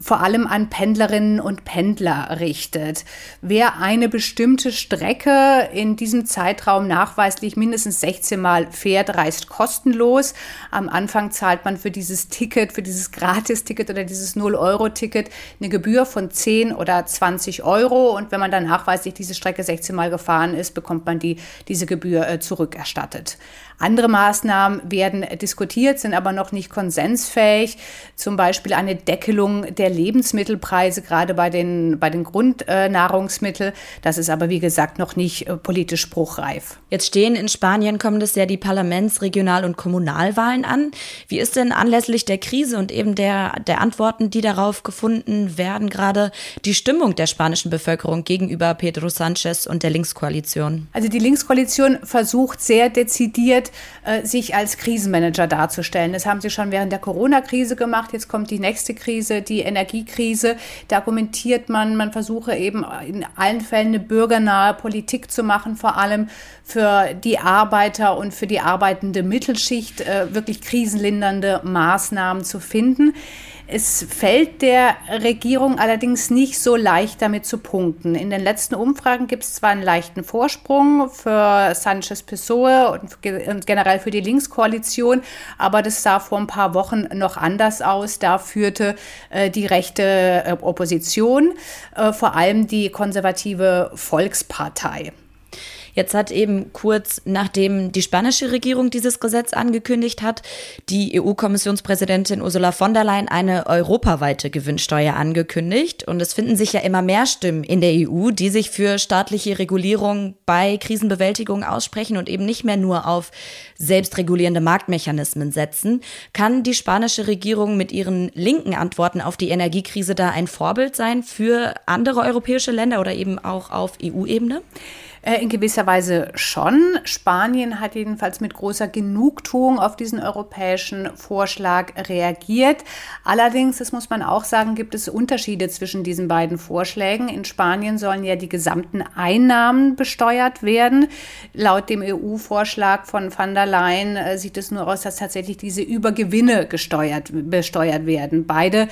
vor allem an Pendlerinnen und Pendler richtet. Wer eine bestimmte Strecke in diesem Zeitraum nachweislich mindestens 16 Mal fährt, reist kostenlos. Am Anfang zahlt man für dieses Ticket, für dieses Gratis-Ticket oder dieses 0-Euro-Ticket eine Gebühr von 10 oder 20 Euro. Und wenn man dann nachweislich diese Strecke 16 Mal gefahren ist, bekommt man die, diese Gebühr äh, zurückerstattet erwartet. Andere Maßnahmen werden diskutiert, sind aber noch nicht konsensfähig. Zum Beispiel eine Deckelung der Lebensmittelpreise, gerade bei den, bei den Grundnahrungsmitteln. Das ist aber, wie gesagt, noch nicht äh, politisch spruchreif. Jetzt stehen in Spanien kommendes Jahr die Parlaments-, Regional- und Kommunalwahlen an. Wie ist denn anlässlich der Krise und eben der, der Antworten, die darauf gefunden werden, gerade die Stimmung der spanischen Bevölkerung gegenüber Pedro Sanchez und der Linkskoalition? Also die Linkskoalition versucht sehr dezent dezidiert, äh, sich als Krisenmanager darzustellen. Das haben sie schon während der Corona-Krise gemacht. Jetzt kommt die nächste Krise, die Energiekrise. Da argumentiert man, man versuche eben in allen Fällen eine bürgernahe Politik zu machen, vor allem für die Arbeiter und für die arbeitende Mittelschicht äh, wirklich krisenlindernde Maßnahmen zu finden. Es fällt der Regierung allerdings nicht so leicht damit zu punkten. In den letzten Umfragen gibt es zwar einen leichten Vorsprung für Sanchez Pessoa und generell für die Linkskoalition, aber das sah vor ein paar Wochen noch anders aus. Da führte äh, die rechte äh, Opposition, äh, vor allem die konservative Volkspartei. Jetzt hat eben kurz nachdem die spanische Regierung dieses Gesetz angekündigt hat, die EU-Kommissionspräsidentin Ursula von der Leyen eine europaweite Gewinnsteuer angekündigt. Und es finden sich ja immer mehr Stimmen in der EU, die sich für staatliche Regulierung bei Krisenbewältigung aussprechen und eben nicht mehr nur auf selbstregulierende Marktmechanismen setzen. Kann die spanische Regierung mit ihren linken Antworten auf die Energiekrise da ein Vorbild sein für andere europäische Länder oder eben auch auf EU-Ebene? Äh, in gewisser Weise schon. Spanien hat jedenfalls mit großer Genugtuung auf diesen europäischen Vorschlag reagiert. Allerdings, das muss man auch sagen, gibt es Unterschiede zwischen diesen beiden Vorschlägen. In Spanien sollen ja die gesamten Einnahmen besteuert werden. Laut dem EU-Vorschlag von van der Leyen äh, sieht es nur aus, dass tatsächlich diese Übergewinne gesteuert, besteuert werden. Beide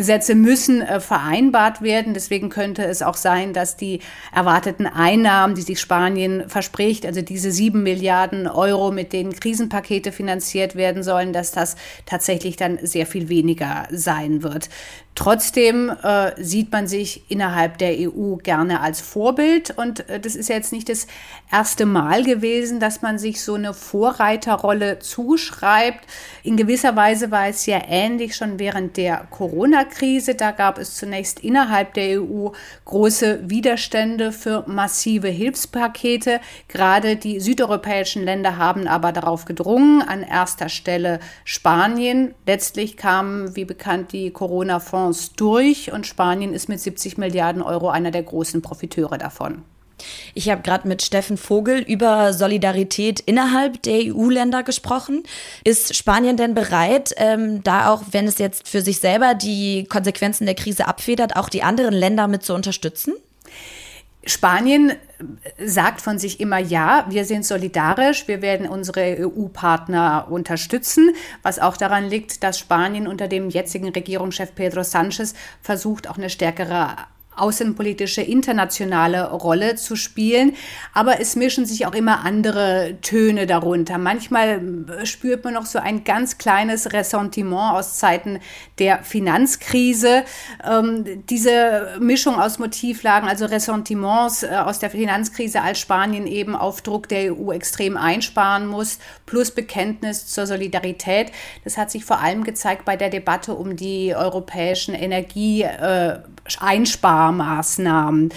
Gesetze müssen äh, vereinbart werden. Deswegen könnte es auch sein, dass die erwarteten Einnahmen, die sich Spanien verspricht, also diese sieben Milliarden Euro, mit denen Krisenpakete finanziert werden sollen, dass das tatsächlich dann sehr viel weniger sein wird. Trotzdem äh, sieht man sich innerhalb der EU gerne als Vorbild und äh, das ist jetzt nicht das erste Mal gewesen, dass man sich so eine Vorreiterrolle zuschreibt. In gewisser Weise war es ja ähnlich schon während der Corona-Krise. Da gab es zunächst innerhalb der EU große Widerstände für massive Hilfspakete. Gerade die südeuropäischen Länder haben aber darauf gedrungen. An erster Stelle Spanien. Letztlich kamen, wie bekannt, die Corona-Fonds Fonds durch und Spanien ist mit 70 Milliarden Euro einer der großen Profiteure davon. Ich habe gerade mit Steffen Vogel über Solidarität innerhalb der EU-Länder gesprochen. Ist Spanien denn bereit, ähm, da auch, wenn es jetzt für sich selber die Konsequenzen der Krise abfedert, auch die anderen Länder mit zu unterstützen? Spanien sagt von sich immer, ja, wir sind solidarisch, wir werden unsere EU-Partner unterstützen, was auch daran liegt, dass Spanien unter dem jetzigen Regierungschef Pedro Sánchez versucht, auch eine stärkere außenpolitische internationale Rolle zu spielen. Aber es mischen sich auch immer andere Töne darunter. Manchmal spürt man noch so ein ganz kleines Ressentiment aus Zeiten der Finanzkrise. Ähm, diese Mischung aus Motivlagen, also Ressentiments äh, aus der Finanzkrise, als Spanien eben auf Druck der EU extrem einsparen muss, plus Bekenntnis zur Solidarität. Das hat sich vor allem gezeigt bei der Debatte um die europäischen Energieeinsparungen. Sparmaßnahmen. Äh,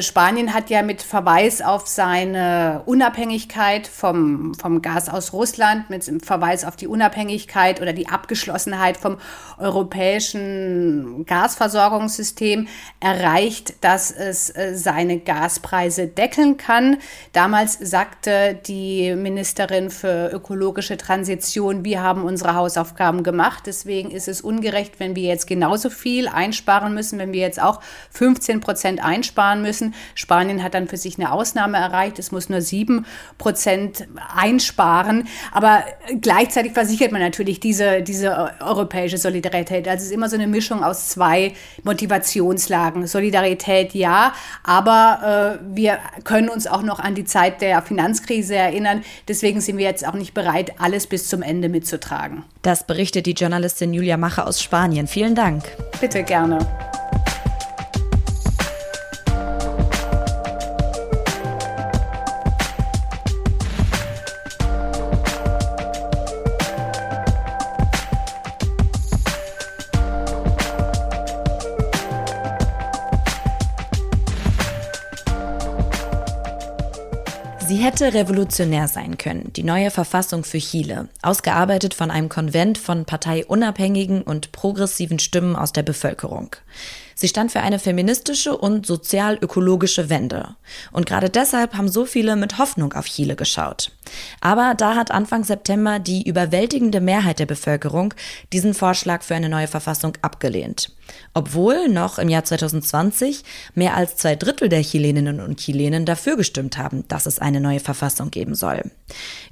Spanien hat ja mit Verweis auf seine Unabhängigkeit vom, vom Gas aus Russland, mit Verweis auf die Unabhängigkeit oder die Abgeschlossenheit vom europäischen Gasversorgungssystem erreicht, dass es äh, seine Gaspreise deckeln kann. Damals sagte die Ministerin für ökologische Transition, wir haben unsere Hausaufgaben gemacht, deswegen ist es ungerecht, wenn wir jetzt genauso viel einsparen müssen, wenn wir jetzt auch 15 Prozent einsparen müssen müssen. Spanien hat dann für sich eine Ausnahme erreicht. Es muss nur sieben Prozent einsparen. Aber gleichzeitig versichert man natürlich diese, diese europäische Solidarität. Also es ist immer so eine Mischung aus zwei Motivationslagen. Solidarität ja, aber äh, wir können uns auch noch an die Zeit der Finanzkrise erinnern. Deswegen sind wir jetzt auch nicht bereit, alles bis zum Ende mitzutragen. Das berichtet die Journalistin Julia Macher aus Spanien. Vielen Dank. Bitte gerne. Hätte revolutionär sein können, die neue Verfassung für Chile, ausgearbeitet von einem Konvent von parteiunabhängigen und progressiven Stimmen aus der Bevölkerung. Sie stand für eine feministische und sozial-ökologische Wende. Und gerade deshalb haben so viele mit Hoffnung auf Chile geschaut. Aber da hat Anfang September die überwältigende Mehrheit der Bevölkerung diesen Vorschlag für eine neue Verfassung abgelehnt. Obwohl noch im Jahr 2020 mehr als zwei Drittel der Chileninnen und Chilenen dafür gestimmt haben, dass es eine neue Verfassung geben soll.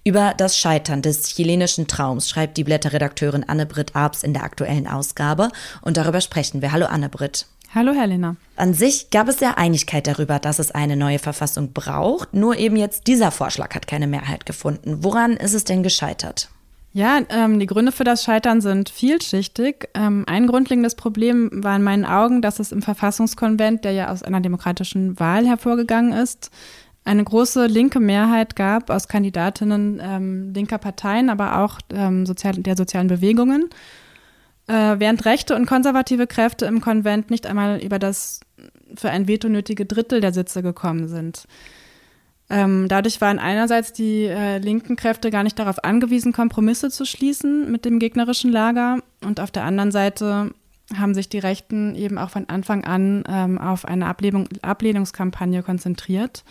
Über das Scheitern des chilenischen Traums schreibt die Blätterredakteurin Anne-Britt Arps in der aktuellen Ausgabe und darüber sprechen wir. Hallo Anne-Britt. Hallo Helena. An sich gab es ja Einigkeit darüber, dass es eine neue Verfassung braucht, nur eben jetzt dieser Vorschlag hat keine Mehrheit gefunden. Woran ist es denn gescheitert? Ja, ähm, die Gründe für das Scheitern sind vielschichtig. Ähm, ein grundlegendes Problem war in meinen Augen, dass es im Verfassungskonvent, der ja aus einer demokratischen Wahl hervorgegangen ist, eine große linke Mehrheit gab aus Kandidatinnen ähm, linker Parteien, aber auch ähm, sozial, der sozialen Bewegungen. Äh, während rechte und konservative Kräfte im Konvent nicht einmal über das für ein Veto nötige Drittel der Sitze gekommen sind. Ähm, dadurch waren einerseits die äh, linken Kräfte gar nicht darauf angewiesen, Kompromisse zu schließen mit dem gegnerischen Lager und auf der anderen Seite haben sich die Rechten eben auch von Anfang an ähm, auf eine Ablehnung, Ablehnungskampagne konzentriert.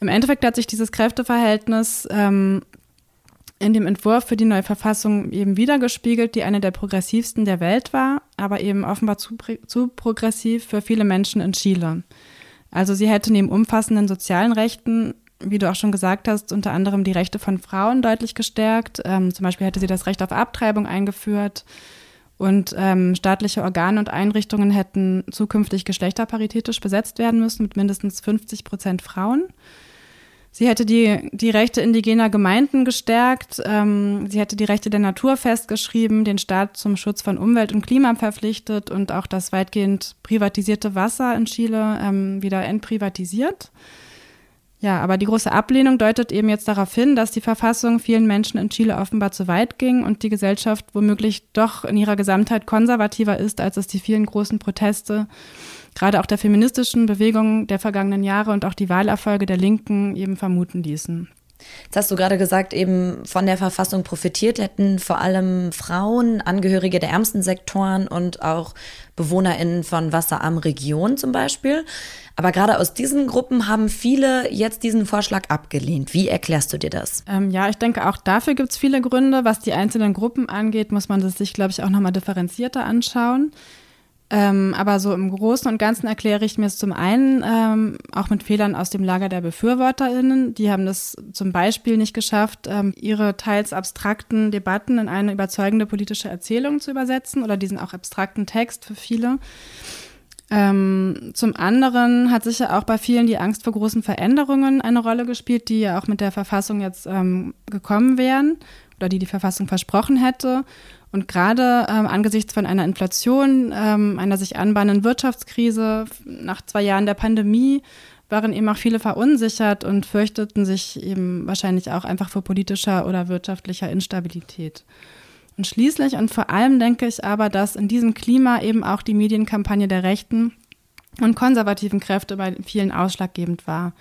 Im Endeffekt hat sich dieses Kräfteverhältnis ähm, in dem Entwurf für die neue Verfassung eben wiedergespiegelt, die eine der progressivsten der Welt war, aber eben offenbar zu, zu progressiv für viele Menschen in Chile. Also sie hätte neben umfassenden sozialen Rechten, wie du auch schon gesagt hast, unter anderem die Rechte von Frauen deutlich gestärkt. Ähm, zum Beispiel hätte sie das Recht auf Abtreibung eingeführt. Und ähm, staatliche Organe und Einrichtungen hätten zukünftig geschlechterparitätisch besetzt werden müssen mit mindestens 50 Prozent Frauen. Sie hätte die, die Rechte indigener Gemeinden gestärkt. Ähm, sie hätte die Rechte der Natur festgeschrieben, den Staat zum Schutz von Umwelt und Klima verpflichtet und auch das weitgehend privatisierte Wasser in Chile ähm, wieder entprivatisiert. Ja, aber die große Ablehnung deutet eben jetzt darauf hin, dass die Verfassung vielen Menschen in Chile offenbar zu weit ging und die Gesellschaft womöglich doch in ihrer Gesamtheit konservativer ist, als es die vielen großen Proteste gerade auch der feministischen Bewegung der vergangenen Jahre und auch die Wahlerfolge der Linken eben vermuten ließen. Jetzt hast du gerade gesagt, eben von der Verfassung profitiert hätten vor allem Frauen, Angehörige der ärmsten Sektoren und auch BewohnerInnen von wasserarmen Regionen zum Beispiel. Aber gerade aus diesen Gruppen haben viele jetzt diesen Vorschlag abgelehnt. Wie erklärst du dir das? Ähm, ja, ich denke, auch dafür gibt es viele Gründe. Was die einzelnen Gruppen angeht, muss man das sich, glaube ich, auch nochmal differenzierter anschauen. Ähm, aber so im Großen und Ganzen erkläre ich mir es zum einen ähm, auch mit Fehlern aus dem Lager der BefürworterInnen. Die haben das zum Beispiel nicht geschafft, ähm, ihre teils abstrakten Debatten in eine überzeugende politische Erzählung zu übersetzen oder diesen auch abstrakten Text für viele. Ähm, zum anderen hat sicher auch bei vielen die Angst vor großen Veränderungen eine Rolle gespielt, die ja auch mit der Verfassung jetzt ähm, gekommen wären oder die die Verfassung versprochen hätte. Und gerade ähm, angesichts von einer Inflation, ähm, einer sich anbahnenden Wirtschaftskrise, nach zwei Jahren der Pandemie, waren eben auch viele verunsichert und fürchteten sich eben wahrscheinlich auch einfach vor politischer oder wirtschaftlicher Instabilität. Und schließlich und vor allem denke ich aber, dass in diesem Klima eben auch die Medienkampagne der rechten und konservativen Kräfte bei vielen ausschlaggebend war.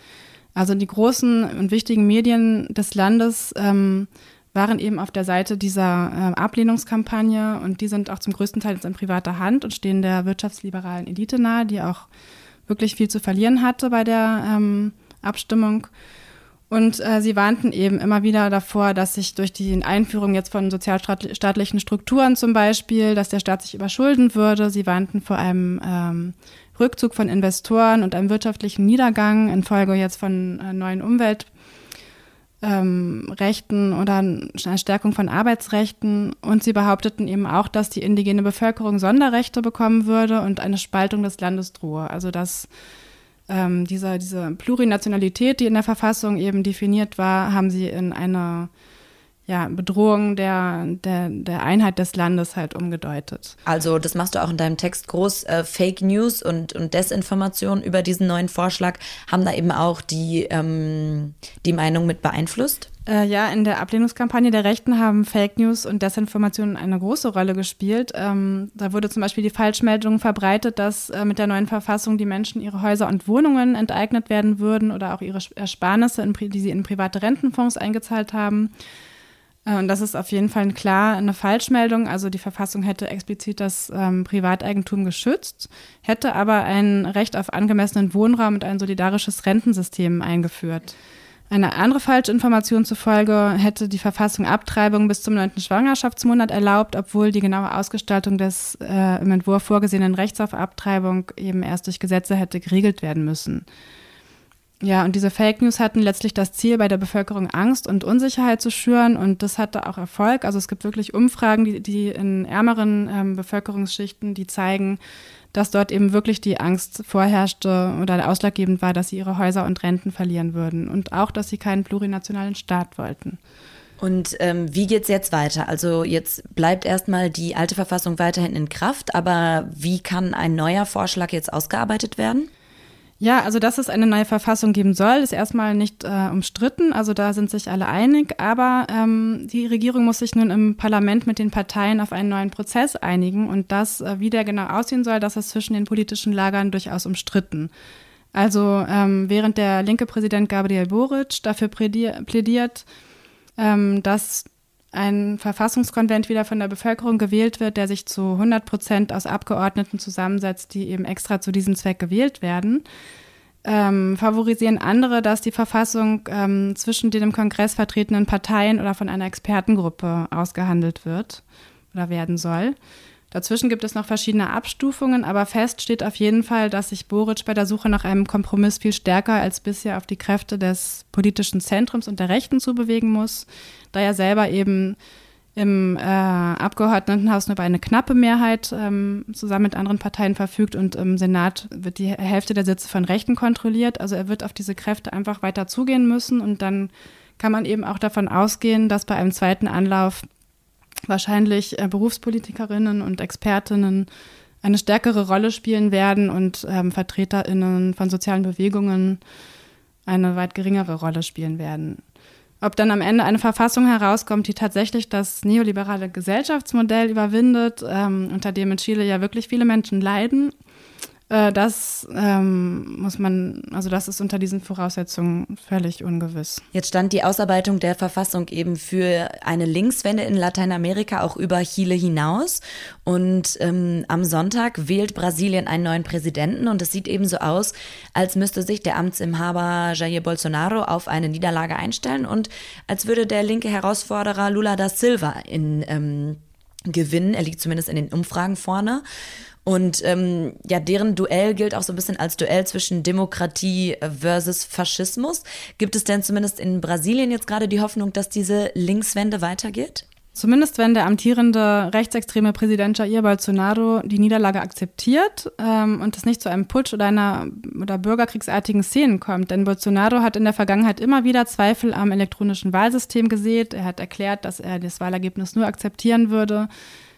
Also die großen und wichtigen Medien des Landes ähm, waren eben auf der Seite dieser äh, Ablehnungskampagne und die sind auch zum größten Teil jetzt in privater Hand und stehen der wirtschaftsliberalen Elite nahe, die auch wirklich viel zu verlieren hatte bei der ähm, Abstimmung. Und äh, sie warnten eben immer wieder davor, dass sich durch die Einführung jetzt von sozialstaatlichen Strukturen zum Beispiel, dass der Staat sich überschulden würde. Sie warnten vor einem ähm, Rückzug von Investoren und einem wirtschaftlichen Niedergang infolge jetzt von äh, neuen Umwelt ähm, Rechten oder eine Stärkung von Arbeitsrechten. Und sie behaupteten eben auch, dass die indigene Bevölkerung Sonderrechte bekommen würde und eine Spaltung des Landes drohe. Also dass ähm, diese, diese Plurinationalität, die in der Verfassung eben definiert war, haben sie in eine ja, Bedrohung der, der, der Einheit des Landes halt umgedeutet. Also das machst du auch in deinem Text groß. Äh, Fake News und, und Desinformation über diesen neuen Vorschlag haben da eben auch die, ähm, die Meinung mit beeinflusst? Äh, ja, in der Ablehnungskampagne der Rechten haben Fake News und Desinformation eine große Rolle gespielt. Ähm, da wurde zum Beispiel die Falschmeldung verbreitet, dass äh, mit der neuen Verfassung die Menschen ihre Häuser und Wohnungen enteignet werden würden oder auch ihre Ersparnisse, in, die sie in private Rentenfonds eingezahlt haben. Und das ist auf jeden Fall klar eine Falschmeldung. Also die Verfassung hätte explizit das ähm, Privateigentum geschützt, hätte aber ein Recht auf angemessenen Wohnraum und ein solidarisches Rentensystem eingeführt. Eine andere Falschinformation zufolge hätte die Verfassung Abtreibung bis zum neunten Schwangerschaftsmonat erlaubt, obwohl die genaue Ausgestaltung des äh, im Entwurf vorgesehenen Rechts auf Abtreibung eben erst durch Gesetze hätte geregelt werden müssen. Ja, und diese Fake News hatten letztlich das Ziel, bei der Bevölkerung Angst und Unsicherheit zu schüren und das hatte auch Erfolg. Also es gibt wirklich Umfragen, die, die in ärmeren ähm, Bevölkerungsschichten, die zeigen, dass dort eben wirklich die Angst vorherrschte oder ausschlaggebend war, dass sie ihre Häuser und Renten verlieren würden und auch, dass sie keinen plurinationalen Staat wollten. Und ähm, wie geht's jetzt weiter? Also jetzt bleibt erstmal die alte Verfassung weiterhin in Kraft, aber wie kann ein neuer Vorschlag jetzt ausgearbeitet werden? Ja, also dass es eine neue Verfassung geben soll, ist erstmal nicht äh, umstritten. Also da sind sich alle einig. Aber ähm, die Regierung muss sich nun im Parlament mit den Parteien auf einen neuen Prozess einigen. Und das, äh, wie der genau aussehen soll, das ist zwischen den politischen Lagern durchaus umstritten. Also ähm, während der linke Präsident Gabriel Boric dafür plädiert, ähm, dass ein Verfassungskonvent wieder von der Bevölkerung gewählt wird, der sich zu 100 Prozent aus Abgeordneten zusammensetzt, die eben extra zu diesem Zweck gewählt werden, ähm, favorisieren andere, dass die Verfassung ähm, zwischen den im Kongress vertretenen Parteien oder von einer Expertengruppe ausgehandelt wird oder werden soll. Dazwischen gibt es noch verschiedene Abstufungen, aber fest steht auf jeden Fall, dass sich Boric bei der Suche nach einem Kompromiss viel stärker als bisher auf die Kräfte des politischen Zentrums und der Rechten zubewegen muss, da er selber eben im äh, Abgeordnetenhaus nur über eine knappe Mehrheit ähm, zusammen mit anderen Parteien verfügt und im Senat wird die Hälfte der Sitze von Rechten kontrolliert. Also er wird auf diese Kräfte einfach weiter zugehen müssen und dann kann man eben auch davon ausgehen, dass bei einem zweiten Anlauf wahrscheinlich äh, Berufspolitikerinnen und Expertinnen eine stärkere Rolle spielen werden und ähm, VertreterInnen von sozialen Bewegungen eine weit geringere Rolle spielen werden. Ob dann am Ende eine Verfassung herauskommt, die tatsächlich das neoliberale Gesellschaftsmodell überwindet, ähm, unter dem in Chile ja wirklich viele Menschen leiden, äh, das ähm, muss man, also das ist unter diesen Voraussetzungen völlig ungewiss. Jetzt stand die Ausarbeitung der Verfassung eben für eine Linkswende in Lateinamerika auch über Chile hinaus. Und ähm, am Sonntag wählt Brasilien einen neuen Präsidenten und es sieht eben so aus, als müsste sich der Amtsinhaber Jair Bolsonaro auf eine Niederlage einstellen und als würde der linke Herausforderer Lula da Silva in ähm, gewinnen. Er liegt zumindest in den Umfragen vorne. Und ähm, ja, deren Duell gilt auch so ein bisschen als Duell zwischen Demokratie versus Faschismus. Gibt es denn zumindest in Brasilien jetzt gerade die Hoffnung, dass diese Linkswende weitergeht? Zumindest wenn der amtierende rechtsextreme Präsident Jair Bolsonaro die Niederlage akzeptiert ähm, und es nicht zu einem Putsch oder einer oder bürgerkriegsartigen Szenen kommt. Denn Bolsonaro hat in der Vergangenheit immer wieder Zweifel am elektronischen Wahlsystem gesät. Er hat erklärt, dass er das Wahlergebnis nur akzeptieren würde,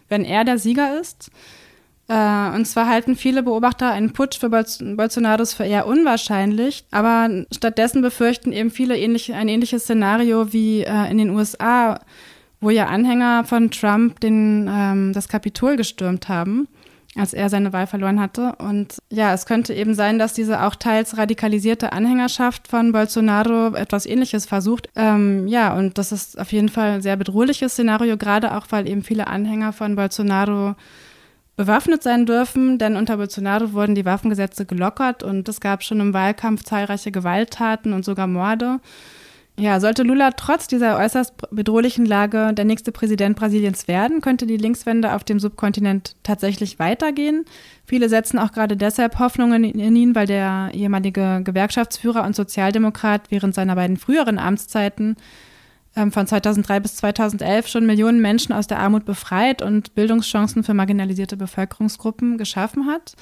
wenn er der Sieger ist. Äh, und zwar halten viele Beobachter einen Putsch für Bolsonaros für eher unwahrscheinlich, aber stattdessen befürchten eben viele ähnlich, ein ähnliches Szenario wie äh, in den USA, wo ja Anhänger von Trump den, ähm, das Kapitol gestürmt haben, als er seine Wahl verloren hatte. Und ja, es könnte eben sein, dass diese auch teils radikalisierte Anhängerschaft von Bolsonaro etwas Ähnliches versucht. Ähm, ja, und das ist auf jeden Fall ein sehr bedrohliches Szenario, gerade auch, weil eben viele Anhänger von Bolsonaro bewaffnet sein dürfen, denn unter Bolsonaro wurden die Waffengesetze gelockert und es gab schon im Wahlkampf zahlreiche Gewalttaten und sogar Morde. Ja, sollte Lula trotz dieser äußerst bedrohlichen Lage der nächste Präsident Brasiliens werden, könnte die Linkswende auf dem Subkontinent tatsächlich weitergehen. Viele setzen auch gerade deshalb Hoffnungen in ihn, weil der ehemalige Gewerkschaftsführer und Sozialdemokrat während seiner beiden früheren Amtszeiten von 2003 bis 2011 schon Millionen Menschen aus der Armut befreit und Bildungschancen für marginalisierte Bevölkerungsgruppen geschaffen hat.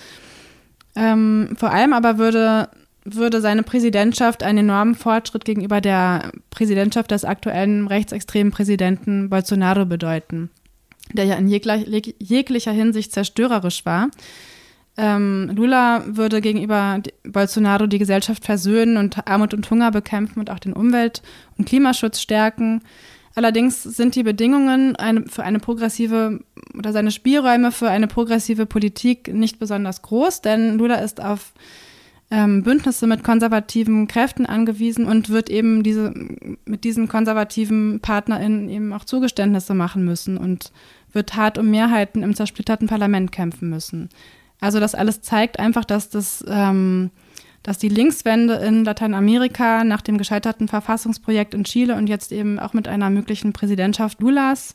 Ähm, vor allem aber würde, würde seine Präsidentschaft einen enormen Fortschritt gegenüber der Präsidentschaft des aktuellen rechtsextremen Präsidenten Bolsonaro bedeuten, der ja in jeglicher Hinsicht zerstörerisch war. Ähm, Lula würde gegenüber Bolsonaro die Gesellschaft versöhnen und Armut und Hunger bekämpfen und auch den Umwelt- und Klimaschutz stärken. Allerdings sind die Bedingungen für eine progressive oder seine Spielräume für eine progressive Politik nicht besonders groß, denn Lula ist auf ähm, Bündnisse mit konservativen Kräften angewiesen und wird eben diese, mit diesen konservativen PartnerInnen eben auch Zugeständnisse machen müssen und wird hart um Mehrheiten im zersplitterten Parlament kämpfen müssen. Also das alles zeigt einfach, dass das ähm, dass die Linkswende in Lateinamerika nach dem gescheiterten Verfassungsprojekt in Chile und jetzt eben auch mit einer möglichen Präsidentschaft Lulas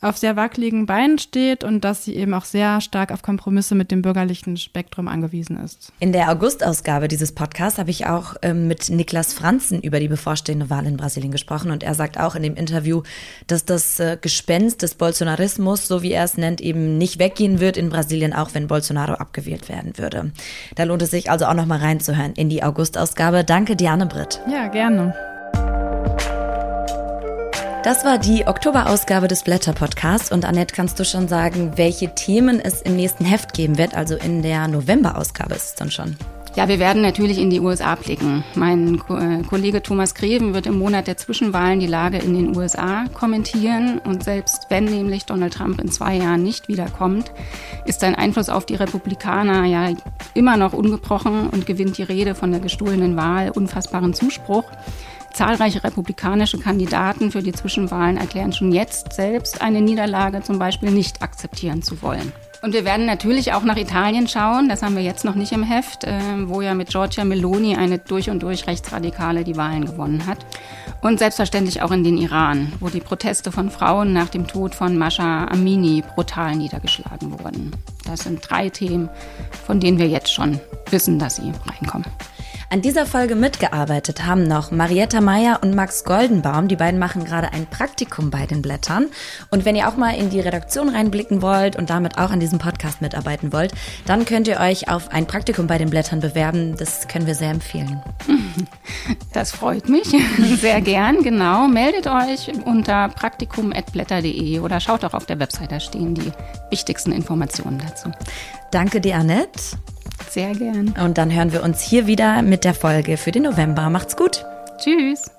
auf sehr wackeligen Beinen steht und dass sie eben auch sehr stark auf Kompromisse mit dem bürgerlichen Spektrum angewiesen ist. In der August-Ausgabe dieses Podcasts habe ich auch ähm, mit Niklas Franzen über die bevorstehende Wahl in Brasilien gesprochen und er sagt auch in dem Interview, dass das äh, Gespenst des Bolsonarismus, so wie er es nennt, eben nicht weggehen wird in Brasilien, auch wenn Bolsonaro abgewählt werden würde. Da lohnt es sich also auch noch mal reinzuhören in die August-Ausgabe. Danke, Diane Britt. Ja, gerne. Das war die Oktoberausgabe des Blätter Podcasts und Annette, kannst du schon sagen, welche Themen es im nächsten Heft geben wird? Also in der Novemberausgabe ist es dann schon. Ja, wir werden natürlich in die USA blicken. Mein äh, Kollege Thomas Greven wird im Monat der Zwischenwahlen die Lage in den USA kommentieren. Und selbst wenn nämlich Donald Trump in zwei Jahren nicht wiederkommt, ist sein Einfluss auf die Republikaner ja immer noch ungebrochen und gewinnt die Rede von der gestohlenen Wahl unfassbaren Zuspruch. Zahlreiche republikanische Kandidaten für die Zwischenwahlen erklären schon jetzt selbst eine Niederlage zum Beispiel nicht akzeptieren zu wollen. Und wir werden natürlich auch nach Italien schauen, das haben wir jetzt noch nicht im Heft, äh, wo ja mit Giorgia Meloni eine durch und durch Rechtsradikale die Wahlen gewonnen hat. Und selbstverständlich auch in den Iran, wo die Proteste von Frauen nach dem Tod von Masha Amini brutal niedergeschlagen wurden. Das sind drei Themen, von denen wir jetzt schon wissen, dass sie reinkommen. An dieser Folge mitgearbeitet haben noch Marietta Meyer und Max Goldenbaum. Die beiden machen gerade ein Praktikum bei den Blättern. Und wenn ihr auch mal in die Redaktion reinblicken wollt und damit auch an diesem Podcast mitarbeiten wollt, dann könnt ihr euch auf ein Praktikum bei den Blättern bewerben. Das können wir sehr empfehlen. *laughs* Das freut mich *laughs* sehr gern, genau. Meldet euch unter praktikum.blätter.de oder schaut auch auf der Website, da stehen die wichtigsten Informationen dazu. Danke dir, Annette. Sehr gern. Und dann hören wir uns hier wieder mit der Folge für den November. Macht's gut. Tschüss.